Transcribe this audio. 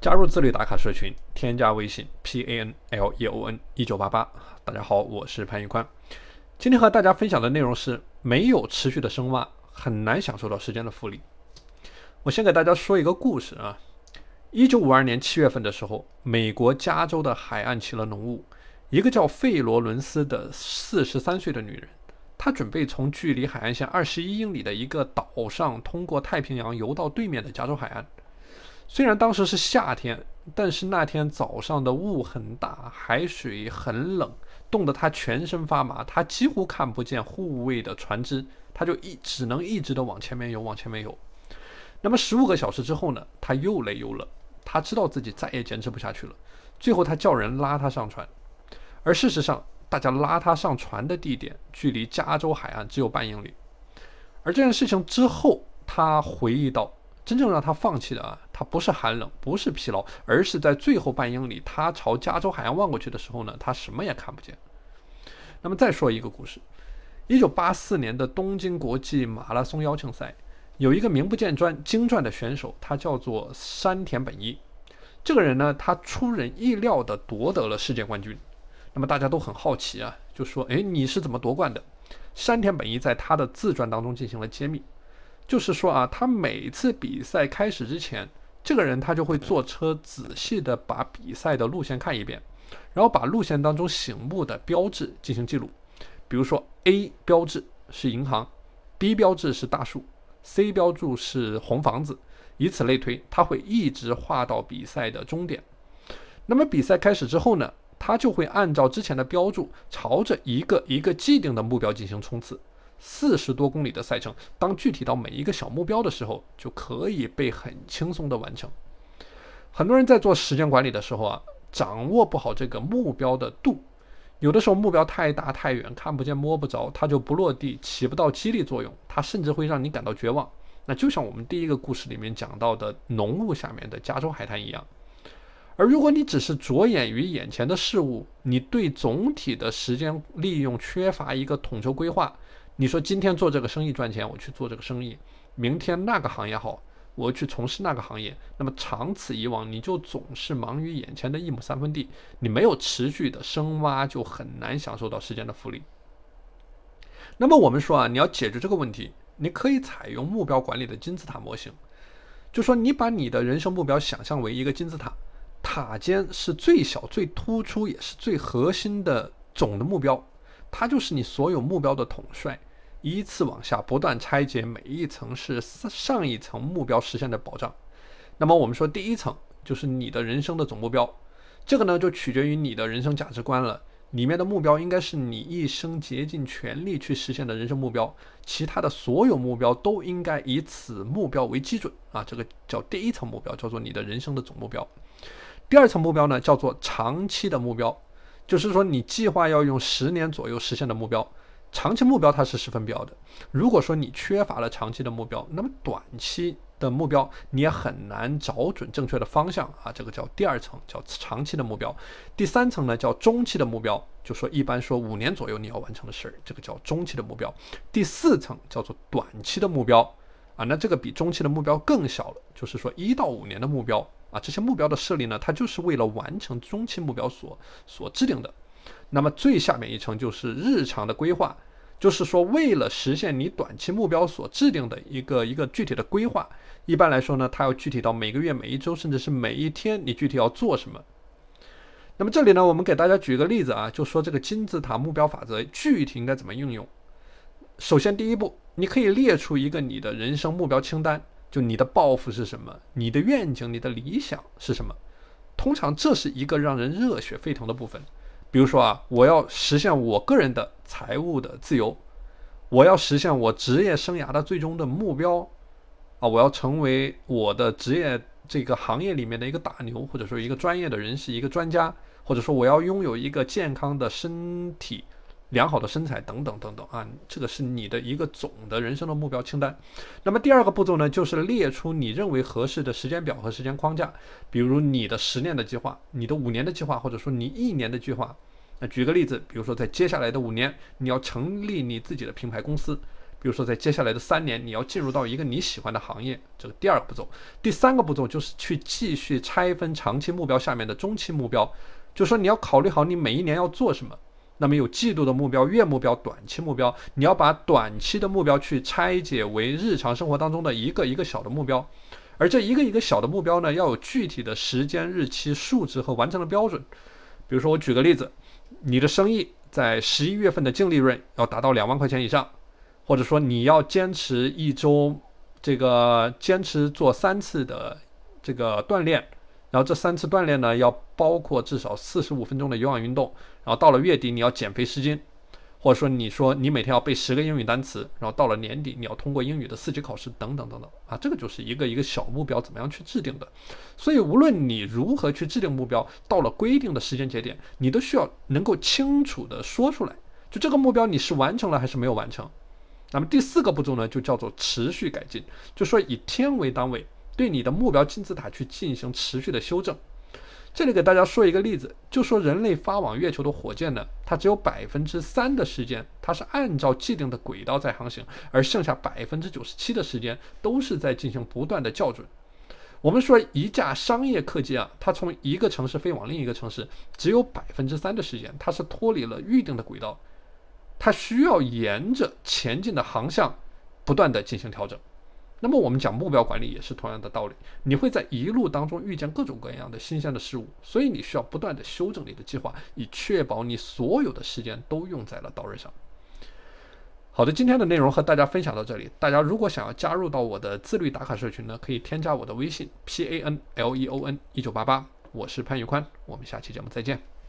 加入自律打卡社群，添加微信 p a n l e o n 一九八八。大家好，我是潘玉宽。今天和大家分享的内容是：没有持续的深挖，很难享受到时间的复利。我先给大家说一个故事啊。一九五二年七月份的时候，美国加州的海岸起了浓雾，一个叫费罗伦斯的四十三岁的女人，她准备从距离海岸线二十一英里的一个岛上，通过太平洋游到对面的加州海岸。虽然当时是夏天，但是那天早上的雾很大，海水很冷，冻得他全身发麻，他几乎看不见护卫的船只，他就一只能一直的往前面游，往前面游。那么十五个小时之后呢，他又累又冷，他知道自己再也坚持不下去了，最后他叫人拉他上船，而事实上，大家拉他上船的地点距离加州海岸只有半英里，而这件事情之后，他回忆到。真正让他放弃的啊，他不是寒冷，不是疲劳，而是在最后半英里，他朝加州海岸望过去的时候呢，他什么也看不见。那么再说一个故事：一九八四年的东京国际马拉松邀请赛，有一个名不见传、经传的选手，他叫做山田本一。这个人呢，他出人意料地夺得了世界冠军。那么大家都很好奇啊，就说：“哎，你是怎么夺冠的？”山田本一在他的自传当中进行了揭秘。就是说啊，他每次比赛开始之前，这个人他就会坐车仔细的把比赛的路线看一遍，然后把路线当中醒目的标志进行记录。比如说 A 标志是银行，B 标志是大树，C 标注是红房子，以此类推，他会一直画到比赛的终点。那么比赛开始之后呢，他就会按照之前的标注，朝着一个一个既定的目标进行冲刺。四十多公里的赛程，当具体到每一个小目标的时候，就可以被很轻松的完成。很多人在做时间管理的时候啊，掌握不好这个目标的度，有的时候目标太大太远，看不见摸不着，它就不落地，起不到激励作用，它甚至会让你感到绝望。那就像我们第一个故事里面讲到的浓雾下面的加州海滩一样。而如果你只是着眼于眼前的事物，你对总体的时间利用缺乏一个统筹规划。你说今天做这个生意赚钱，我去做这个生意；明天那个行业好，我去从事那个行业。那么长此以往，你就总是忙于眼前的一亩三分地，你没有持续的深挖，就很难享受到时间的复利。那么我们说啊，你要解决这个问题，你可以采用目标管理的金字塔模型，就说你把你的人生目标想象为一个金字塔，塔尖是最小、最突出也是最核心的总的目标，它就是你所有目标的统帅。依次往下不断拆解，每一层是上一层目标实现的保障。那么我们说第一层就是你的人生的总目标，这个呢就取决于你的人生价值观了。里面的目标应该是你一生竭尽全力去实现的人生目标，其他的所有目标都应该以此目标为基准啊。这个叫第一层目标，叫做你的人生的总目标。第二层目标呢叫做长期的目标，就是说你计划要用十年左右实现的目标。长期目标它是十分标的。如果说你缺乏了长期的目标，那么短期的目标你也很难找准正确的方向啊。这个叫第二层，叫长期的目标。第三层呢叫中期的目标，就说一般说五年左右你要完成的事儿，这个叫中期的目标。第四层叫做短期的目标啊，那这个比中期的目标更小了，就是说一到五年的目标啊。这些目标的设立呢，它就是为了完成中期目标所所制定的。那么最下面一层就是日常的规划，就是说为了实现你短期目标所制定的一个一个具体的规划。一般来说呢，它要具体到每个月、每一周，甚至是每一天，你具体要做什么。那么这里呢，我们给大家举个例子啊，就说这个金字塔目标法则具体应该怎么应用。首先，第一步，你可以列出一个你的人生目标清单，就你的抱负是什么，你的愿景、你的理想是什么。通常这是一个让人热血沸腾的部分。比如说啊，我要实现我个人的财务的自由，我要实现我职业生涯的最终的目标，啊，我要成为我的职业这个行业里面的一个大牛，或者说一个专业的人士，一个专家，或者说我要拥有一个健康的身体。良好的身材等等等等啊，这个是你的一个总的人生的目标清单。那么第二个步骤呢，就是列出你认为合适的时间表和时间框架，比如你的十年的计划、你的五年的计划，或者说你一年的计划。那举个例子，比如说在接下来的五年，你要成立你自己的品牌公司，比如说在接下来的三年，你要进入到一个你喜欢的行业，这个第二个步骤。第三个步骤就是去继续拆分长期目标下面的中期目标，就说你要考虑好你每一年要做什么。那么有季度的目标、月目标、短期目标，你要把短期的目标去拆解为日常生活当中的一个一个小的目标，而这一个一个小的目标呢，要有具体的时间、日期、数值和完成的标准。比如说，我举个例子，你的生意在十一月份的净利润要达到两万块钱以上，或者说你要坚持一周这个坚持做三次的这个锻炼。然后这三次锻炼呢，要包括至少四十五分钟的有氧运动。然后到了月底，你要减肥十斤，或者说你说你每天要背十个英语单词。然后到了年底，你要通过英语的四级考试，等等等等啊，这个就是一个一个小目标怎么样去制定的。所以无论你如何去制定目标，到了规定的时间节点，你都需要能够清楚的说出来，就这个目标你是完成了还是没有完成。那么第四个步骤呢，就叫做持续改进，就说以天为单位。对你的目标金字塔去进行持续的修正。这里给大家说一个例子，就说人类发往月球的火箭呢，它只有百分之三的时间，它是按照既定的轨道在航行，而剩下百分之九十七的时间都是在进行不断的校准。我们说一架商业客机啊，它从一个城市飞往另一个城市，只有百分之三的时间，它是脱离了预定的轨道，它需要沿着前进的航向不断的进行调整。那么我们讲目标管理也是同样的道理，你会在一路当中遇见各种各样的新鲜的事物，所以你需要不断的修正你的计划，以确保你所有的时间都用在了刀刃上。好的，今天的内容和大家分享到这里，大家如果想要加入到我的自律打卡社群呢，可以添加我的微信 p a n l e o n 一九八八，我是潘宇宽，我们下期节目再见。